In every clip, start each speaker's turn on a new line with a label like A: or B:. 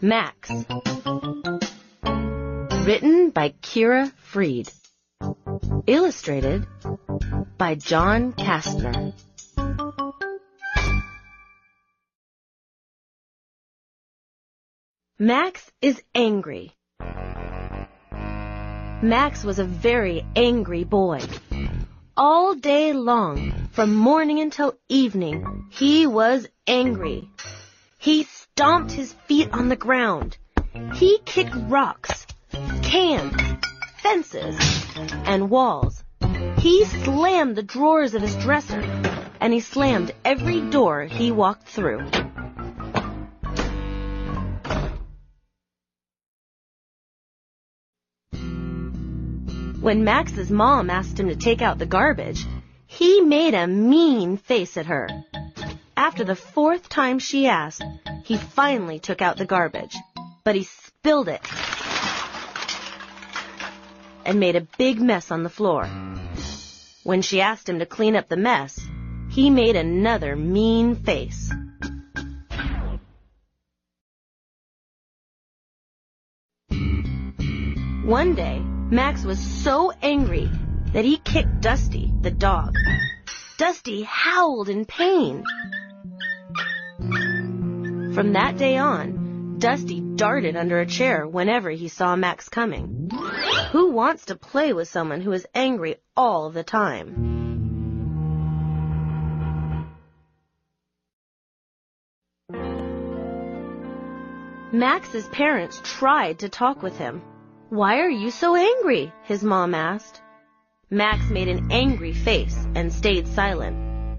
A: Max. Written by Kira Freed. Illustrated by John Kastner. Max is angry. Max was a very angry boy. All day long, from morning until evening, he was angry. He stomped his feet on the ground. He kicked rocks, cans, fences, and walls. He slammed the drawers of his dresser, and he slammed every door he walked through. When Max's mom asked him to take out the garbage, he made a mean face at her. After the fourth time she asked, he finally took out the garbage, but he spilled it and made a big mess on the floor. When she asked him to clean up the mess, he made another mean face. One day, Max was so angry that he kicked Dusty, the dog. Dusty howled in pain. From that day on, Dusty darted under a chair whenever he saw Max coming. Who wants to play with someone who is angry all the time? Max's parents tried to talk with him. Why are you so angry? his mom asked. Max made an angry face and stayed silent.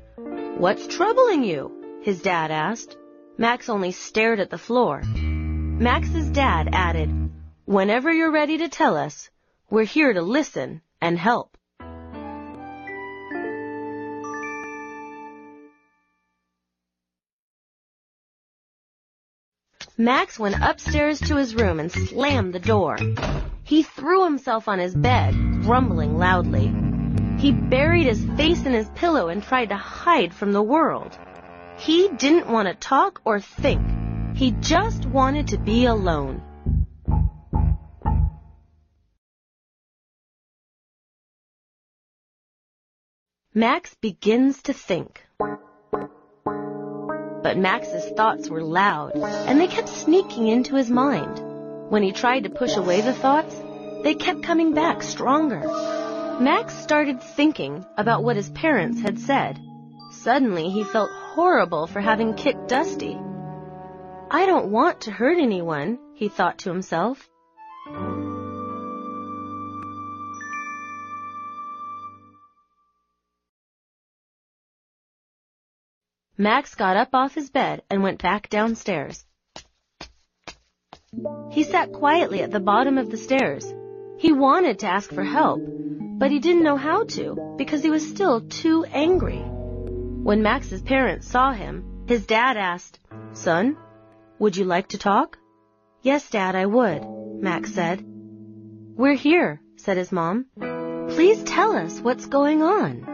A: What's troubling you? his dad asked. Max only stared at the floor. Max's dad added, Whenever you're ready to tell us, we're here to listen and help. Max went upstairs to his room and slammed the door. He threw himself on his bed, grumbling loudly. He buried his face in his pillow and tried to hide from the world. He didn't want to talk or think. He just wanted to be alone. Max begins to think. But Max's thoughts were loud, and they kept sneaking into his mind. When he tried to push away the thoughts, they kept coming back stronger. Max started thinking about what his parents had said. Suddenly, he felt horrible for having kicked Dusty. I don't want to hurt anyone, he thought to himself. Max got up off his bed and went back downstairs. He sat quietly at the bottom of the stairs. He wanted to ask for help, but he didn't know how to because he was still too angry. When Max's parents saw him, his dad asked, Son, would you like to talk? Yes, Dad, I would, Max said. We're here, said his mom. Please tell us what's going on.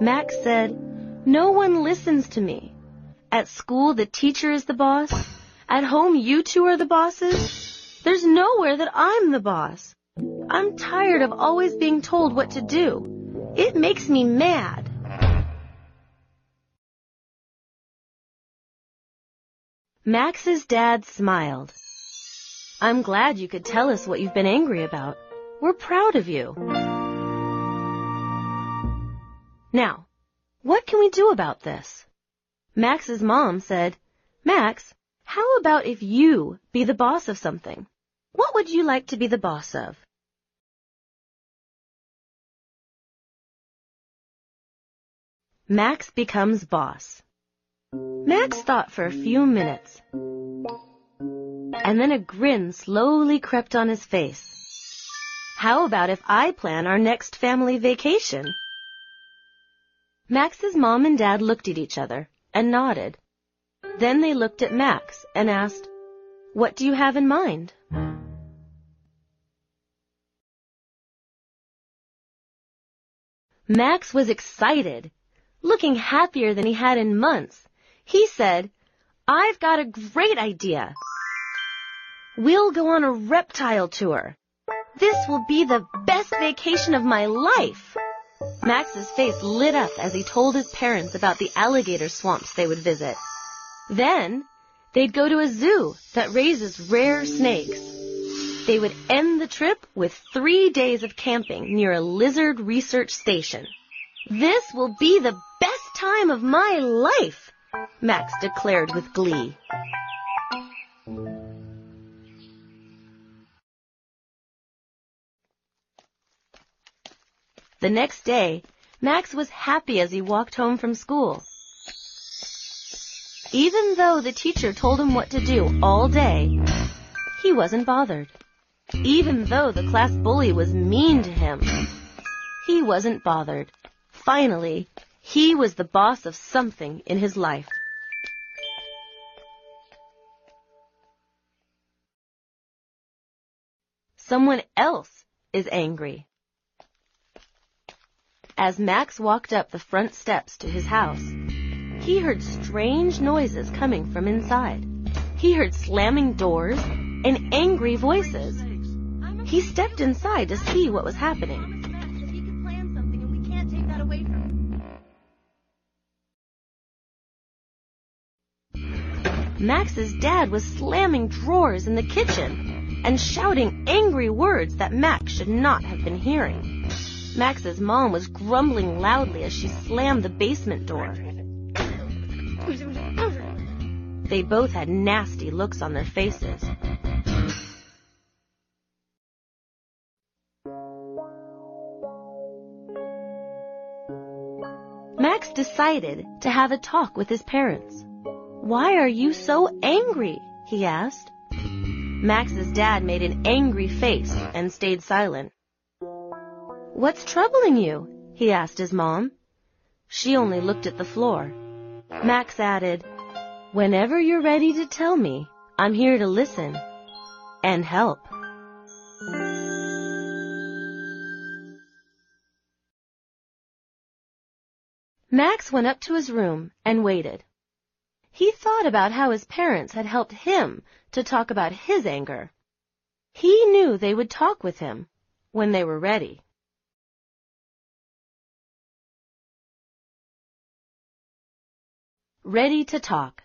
A: Max said, No one listens to me. At school, the teacher is the boss. At home, you two are the bosses. There's nowhere that I'm the boss. I'm tired of always being told what to do. It makes me mad. Max's dad smiled. I'm glad you could tell us what you've been angry about. We're proud of you. Now, what can we do about this? Max's mom said, Max, how about if you be the boss of something? What would you like to be the boss of? Max becomes boss. Max thought for a few minutes. And then a grin slowly crept on his face. How about if I plan our next family vacation? Max's mom and dad looked at each other and nodded. Then they looked at Max and asked, What do you have in mind? Max was excited, looking happier than he had in months. He said, I've got a great idea. We'll go on a reptile tour. This will be the best vacation of my life. Max's face lit up as he told his parents about the alligator swamps they would visit. Then, they'd go to a zoo that raises rare snakes. They would end the trip with three days of camping near a lizard research station. This will be the best time of my life, Max declared with glee. The next day, Max was happy as he walked home from school. Even though the teacher told him what to do all day, he wasn't bothered. Even though the class bully was mean to him, he wasn't bothered. Finally, he was the boss of something in his life. Someone else is angry. As Max walked up the front steps to his house, he heard strange noises coming from inside. He heard slamming doors and angry voices. He stepped inside to see what was happening. Max's dad was slamming drawers in the kitchen and shouting angry words that Max should not have been hearing. Max's mom was grumbling loudly as she slammed the basement door. They both had nasty looks on their faces. Max decided to have a talk with his parents. Why are you so angry? he asked. Max's dad made an angry face and stayed silent. What's troubling you? he asked his mom. She only looked at the floor. Max added, Whenever you're ready to tell me, I'm here to listen and help. Max went up to his room and waited. He thought about how his parents had helped him to talk about his anger. He knew they would talk with him when they were ready. Ready to talk.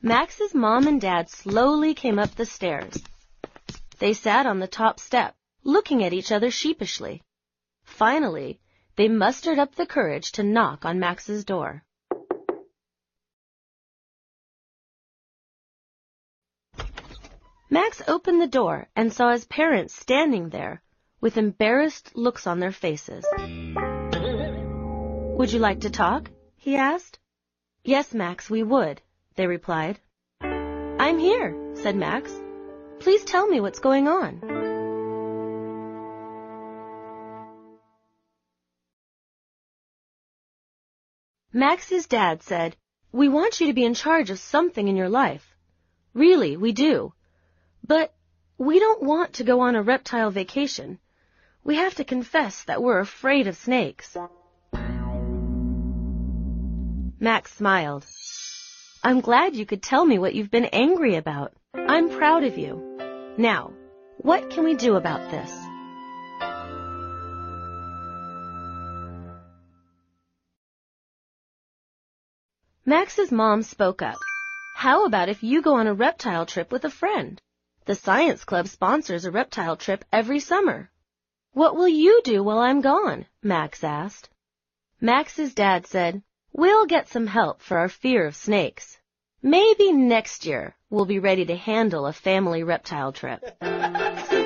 A: Max's mom and dad slowly came up the stairs. They sat on the top step, looking at each other sheepishly. Finally, they mustered up the courage to knock on Max's door. Max opened the door and saw his parents standing there with embarrassed looks on their faces. Would you like to talk? he asked. Yes, Max, we would, they replied. I'm here, said Max. Please tell me what's going on. Max's dad said, We want you to be in charge of something in your life. Really, we do. But we don't want to go on a reptile vacation. We have to confess that we're afraid of snakes. Max smiled. I'm glad you could tell me what you've been angry about. I'm proud of you. Now, what can we do about this? Max's mom spoke up. How about if you go on a reptile trip with a friend? The Science Club sponsors a reptile trip every summer. What will you do while I'm gone? Max asked. Max's dad said, We'll get some help for our fear of snakes. Maybe next year we'll be ready to handle a family reptile trip.